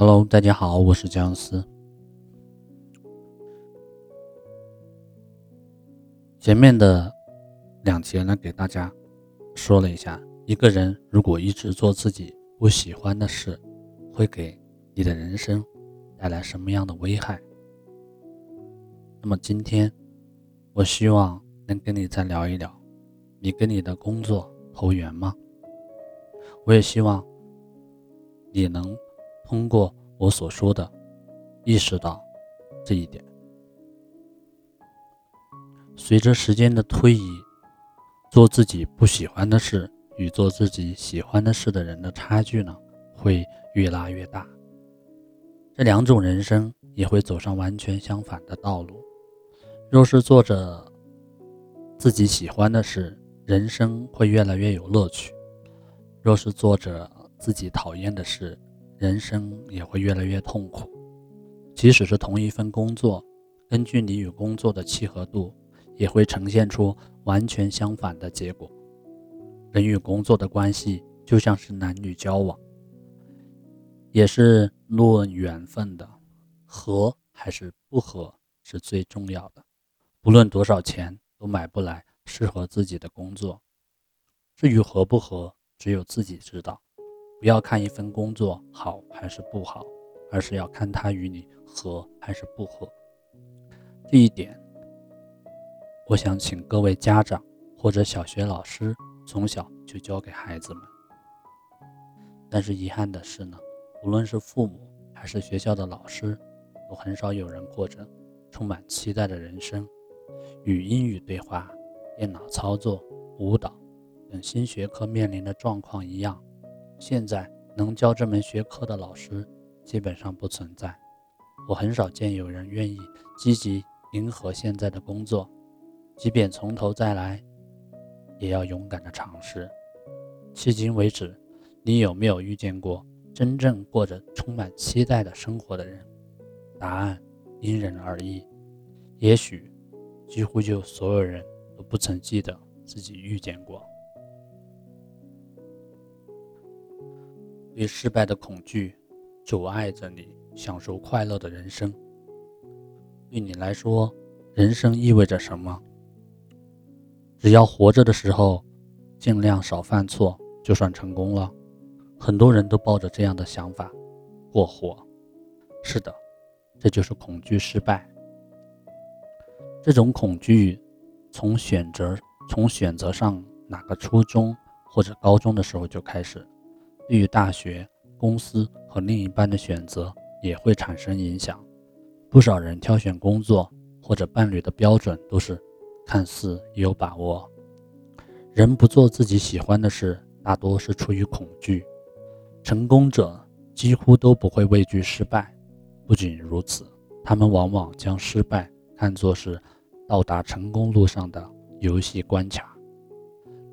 Hello，大家好，我是姜思。前面的两节呢，给大家说了一下，一个人如果一直做自己不喜欢的事，会给你的人生带来什么样的危害？那么今天，我希望能跟你再聊一聊，你跟你的工作投缘吗？我也希望你能通过我所说的，意识到这一点。随着时间的推移，做自己不喜欢的事与做自己喜欢的事的人的差距呢，会越拉越大。这两种人生也会走上完全相反的道路。若是做着自己喜欢的事，人生会越来越有乐趣；若是做着自己讨厌的事，人生也会越来越痛苦。即使是同一份工作，根据你与工作的契合度，也会呈现出完全相反的结果。人与工作的关系就像是男女交往，也是论缘分的，合还是不合是最重要的。无论多少钱都买不来适合自己的工作。至于合不合，只有自己知道。不要看一份工作好还是不好，而是要看它与你合还是不合。这一点，我想请各位家长或者小学老师从小就教给孩子们。但是遗憾的是呢，无论是父母还是学校的老师，都很少有人过着充满期待的人生。与英语对话、电脑操作、舞蹈等新学科面临的状况一样，现在能教这门学科的老师基本上不存在。我很少见有人愿意积极迎合现在的工作，即便从头再来，也要勇敢的尝试。迄今为止，你有没有遇见过真正过着充满期待的生活的人？答案因人而异，也许。几乎就所有人都不曾记得自己遇见过。对失败的恐惧阻碍着你享受快乐的人生。对你来说，人生意味着什么？只要活着的时候尽量少犯错，就算成功了。很多人都抱着这样的想法过活。是的，这就是恐惧失败。这种恐惧，从选择从选择上哪个初中或者高中的时候就开始，对于大学、公司和另一半的选择也会产生影响。不少人挑选工作或者伴侣的标准都是看似有把握。人不做自己喜欢的事，大多是出于恐惧。成功者几乎都不会畏惧失败，不仅如此，他们往往将失败。看作是到达成功路上的游戏关卡，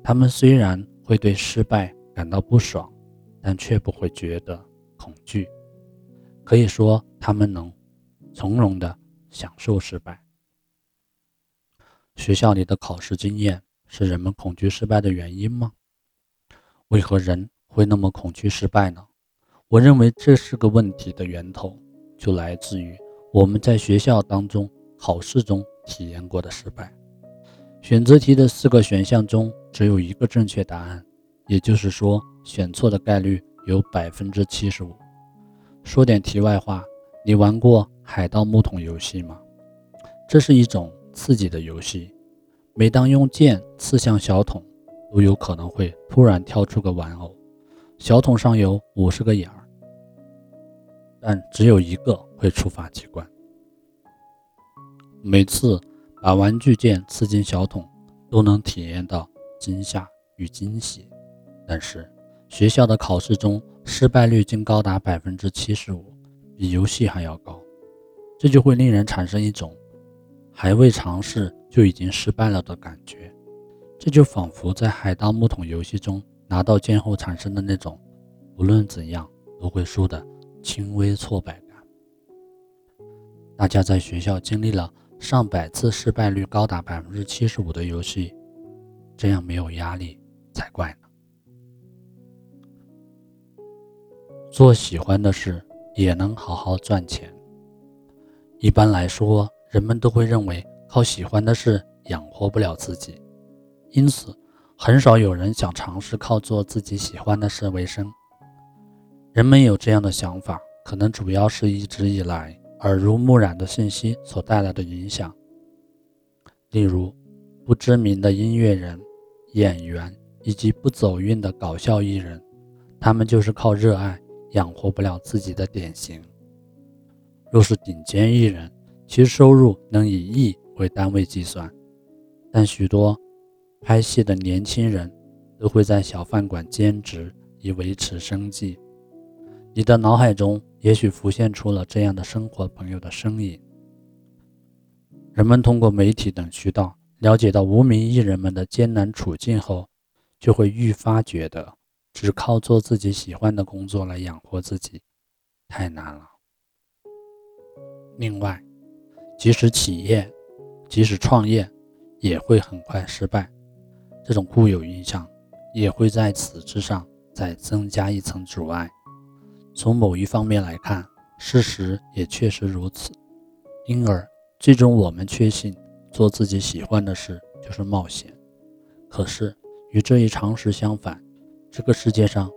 他们虽然会对失败感到不爽，但却不会觉得恐惧。可以说，他们能从容地享受失败。学校里的考试经验是人们恐惧失败的原因吗？为何人会那么恐惧失败呢？我认为这是个问题的源头，就来自于我们在学校当中。考试中体验过的失败，选择题的四个选项中只有一个正确答案，也就是说选错的概率有百分之七十五。说点题外话，你玩过海盗木桶游戏吗？这是一种刺激的游戏，每当用剑刺向小桶，都有可能会突然跳出个玩偶，小桶上有五十个眼儿，但只有一个会触发机关。每次把玩具剑刺进小桶，都能体验到惊吓与惊喜。但是学校的考试中，失败率竟高达百分之七十五，比游戏还要高。这就会令人产生一种还未尝试就已经失败了的感觉。这就仿佛在海盗木桶游戏中拿到剑后产生的那种无论怎样都会输的轻微挫败感。大家在学校经历了。上百次失败率高达百分之七十五的游戏，这样没有压力才怪呢。做喜欢的事，也能好好赚钱。一般来说，人们都会认为靠喜欢的事养活不了自己，因此很少有人想尝试靠做自己喜欢的事为生。人们有这样的想法，可能主要是一直以来耳濡目染的信息所带来的影响。例如，不知名的音乐人、演员以及不走运的搞笑艺人，他们就是靠热爱养活不了自己的典型。若是顶尖艺人，其收入能以亿为单位计算，但许多拍戏的年轻人都会在小饭馆兼职以维持生计。你的脑海中也许浮现出了这样的生活朋友的身影。人们通过媒体等渠道了解到无名艺人们的艰难处境后，就会愈发觉得只靠做自己喜欢的工作来养活自己太难了。另外，即使企业，即使创业，也会很快失败。这种固有印象也会在此之上再增加一层阻碍。从某一方面来看，事实也确实如此。因而，最终我们确信做自己喜欢的事就是冒险。可是，与这一常识相反，这个世界上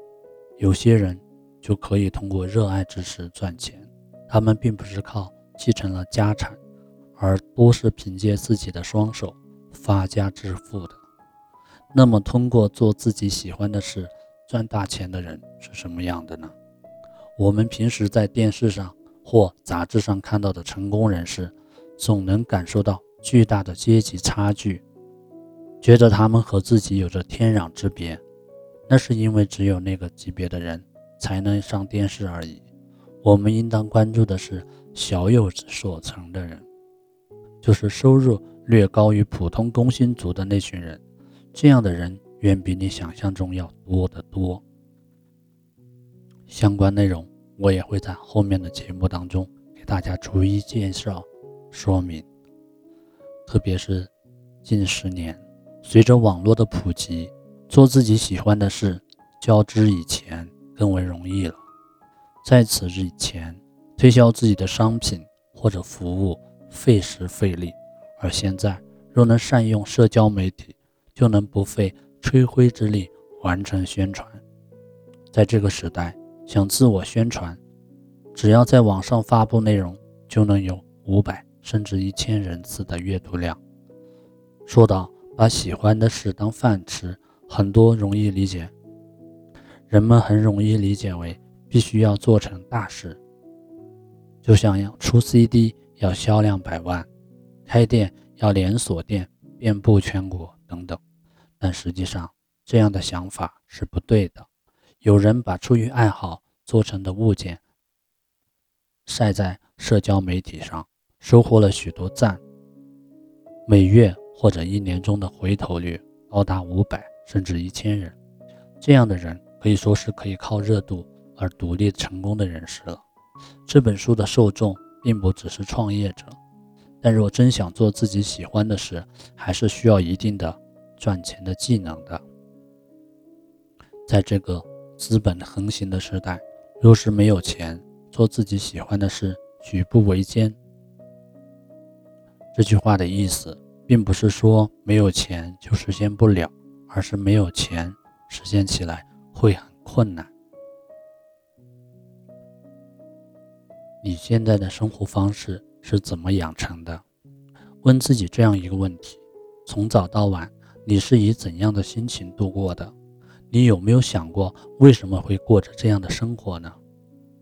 有些人就可以通过热爱知识赚钱。他们并不是靠继承了家产，而多是凭借自己的双手发家致富的。那么，通过做自己喜欢的事赚大钱的人是什么样的呢？我们平时在电视上或杂志上看到的成功人士，总能感受到巨大的阶级差距，觉得他们和自己有着天壤之别。那是因为只有那个级别的人才能上电视而已。我们应当关注的是小有所成的人，就是收入略高于普通工薪族的那群人。这样的人远比你想象中要多得多。相关内容我也会在后面的节目当中给大家逐一介绍说明。特别是近十年，随着网络的普及，做自己喜欢的事，较之以前更为容易了。在此之前，推销自己的商品或者服务费时费力，而现在若能善用社交媒体，就能不费吹灰之力完成宣传。在这个时代。想自我宣传，只要在网上发布内容，就能有五百甚至一千人次的阅读量。说到把喜欢的事当饭吃，很多容易理解，人们很容易理解为必须要做成大事，就像要出 CD 要销量百万，开店要连锁店遍布全国等等。但实际上，这样的想法是不对的。有人把出于爱好做成的物件晒在社交媒体上，收获了许多赞，每月或者一年中的回头率高达五百甚至一千人。这样的人可以说是可以靠热度而独立成功的人士了。这本书的受众并不只是创业者，但若真想做自己喜欢的事，还是需要一定的赚钱的技能的。在这个。资本横行的时代，若是没有钱，做自己喜欢的事举步维艰。这句话的意思，并不是说没有钱就实现不了，而是没有钱实现起来会很困难。你现在的生活方式是怎么养成的？问自己这样一个问题：从早到晚，你是以怎样的心情度过的？你有没有想过，为什么会过着这样的生活呢？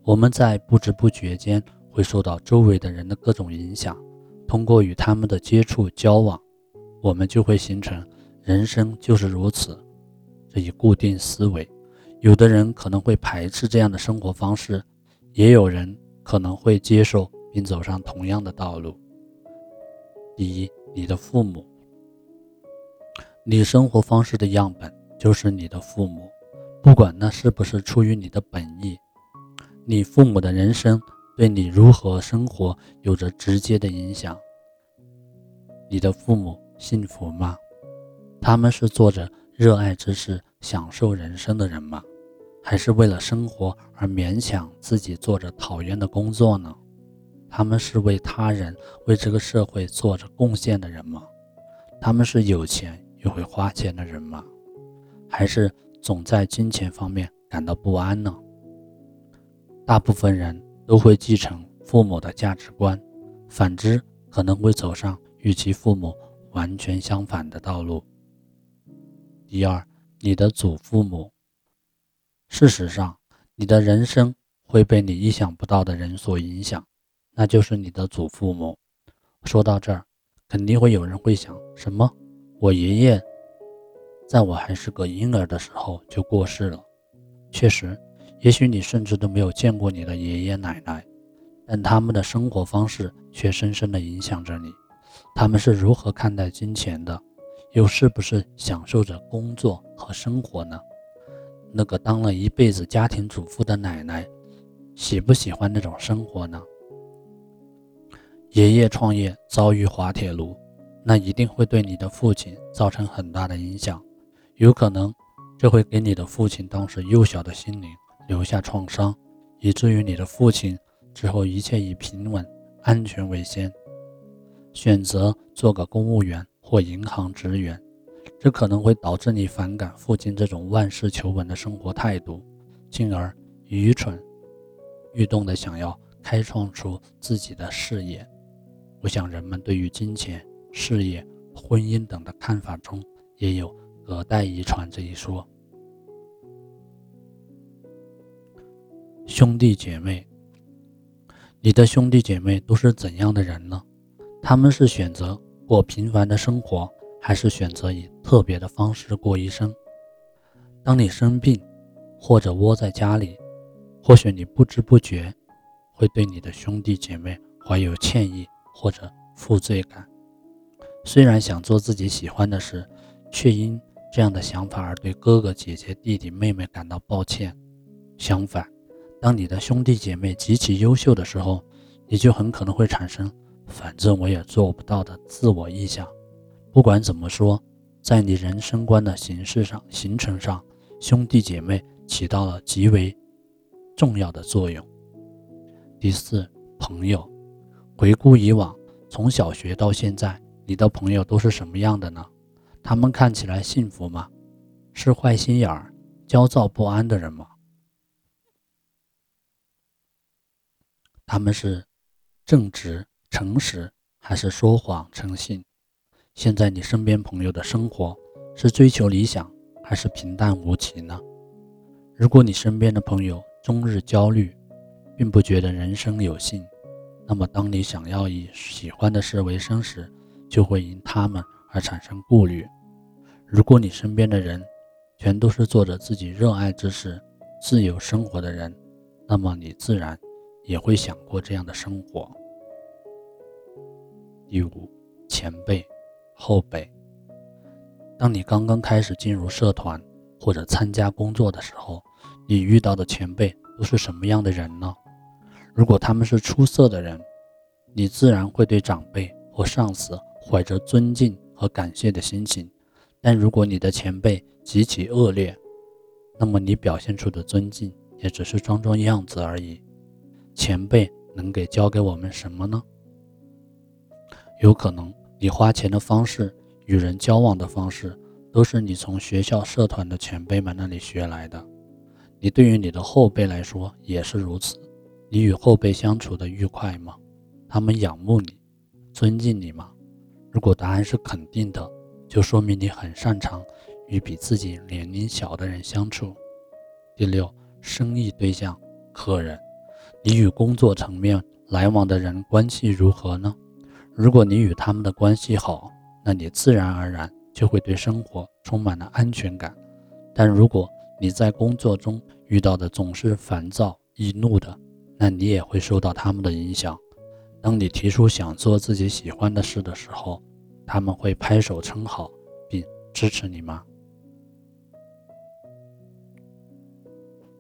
我们在不知不觉间会受到周围的人的各种影响，通过与他们的接触交往，我们就会形成“人生就是如此”这一固定思维。有的人可能会排斥这样的生活方式，也有人可能会接受并走上同样的道路。第一，你的父母，你生活方式的样本。就是你的父母，不管那是不是出于你的本意，你父母的人生对你如何生活有着直接的影响。你的父母幸福吗？他们是做着热爱之事、享受人生的人吗？还是为了生活而勉强自己做着讨厌的工作呢？他们是为他人、为这个社会做着贡献的人吗？他们是有钱又会花钱的人吗？还是总在金钱方面感到不安呢？大部分人都会继承父母的价值观，反之可能会走上与其父母完全相反的道路。第二，你的祖父母。事实上，你的人生会被你意想不到的人所影响，那就是你的祖父母。说到这儿，肯定会有人会想：什么？我爷爷在我还是个婴儿的时候就过世了。确实。也许你甚至都没有见过你的爷爷奶奶，但他们的生活方式却深深地影响着你。他们是如何看待金钱的？又是不是享受着工作和生活呢？那个当了一辈子家庭主妇的奶奶，喜不喜欢那种生活呢？爷爷创业遭遇滑铁卢，那一定会对你的父亲造成很大的影响。有可能，这会给你的父亲当时幼小的心灵。留下创伤，以至于你的父亲之后一切以平稳、安全为先，选择做个公务员或银行职员，这可能会导致你反感父亲这种万事求稳的生活态度，进而愚蠢欲动的想要开创出自己的事业。我想，人们对于金钱、事业、婚姻等的看法中，也有隔代遗传这一说。兄弟姐妹，你的兄弟姐妹都是怎样的人呢？他们是选择过平凡的生活，还是选择以特别的方式过一生？当你生病或者窝在家里，或许你不知不觉会对你的兄弟姐妹怀有歉意或者负罪感。虽然想做自己喜欢的事，却因这样的想法而对哥哥姐姐、弟弟妹妹感到抱歉。相反，当你的兄弟姐妹极其优秀的时候，你就很可能会产生“反正我也做不到”的自我臆想。不管怎么说，在你人生观的形式上、形成上，兄弟姐妹起到了极为重要的作用。第四，朋友。回顾以往，从小学到现在，你的朋友都是什么样的呢？他们看起来幸福吗？是坏心眼儿、焦躁不安的人吗？他们是正直、诚实，还是说谎、诚信？现在你身边朋友的生活是追求理想，还是平淡无奇呢？如果你身边的朋友终日焦虑，并不觉得人生有幸，那么当你想要以喜欢的事为生时，就会因他们而产生顾虑。如果你身边的人全都是做着自己热爱之事、自由生活的人，那么你自然。也会想过这样的生活。第五，前辈、后辈。当你刚刚开始进入社团或者参加工作的时候，你遇到的前辈都是什么样的人呢？如果他们是出色的人，你自然会对长辈或上司怀着尊敬和感谢的心情；但如果你的前辈极其恶劣，那么你表现出的尊敬也只是装装样子而已。前辈能给教给我们什么呢？有可能你花钱的方式、与人交往的方式，都是你从学校社团的前辈们那里学来的。你对于你的后辈来说也是如此。你与后辈相处的愉快吗？他们仰慕你、尊敬你吗？如果答案是肯定的，就说明你很擅长与比自己年龄小的人相处。第六，生意对象、客人。你与工作层面来往的人关系如何呢？如果你与他们的关系好，那你自然而然就会对生活充满了安全感。但如果你在工作中遇到的总是烦躁易怒的，那你也会受到他们的影响。当你提出想做自己喜欢的事的时候，他们会拍手称好并支持你吗？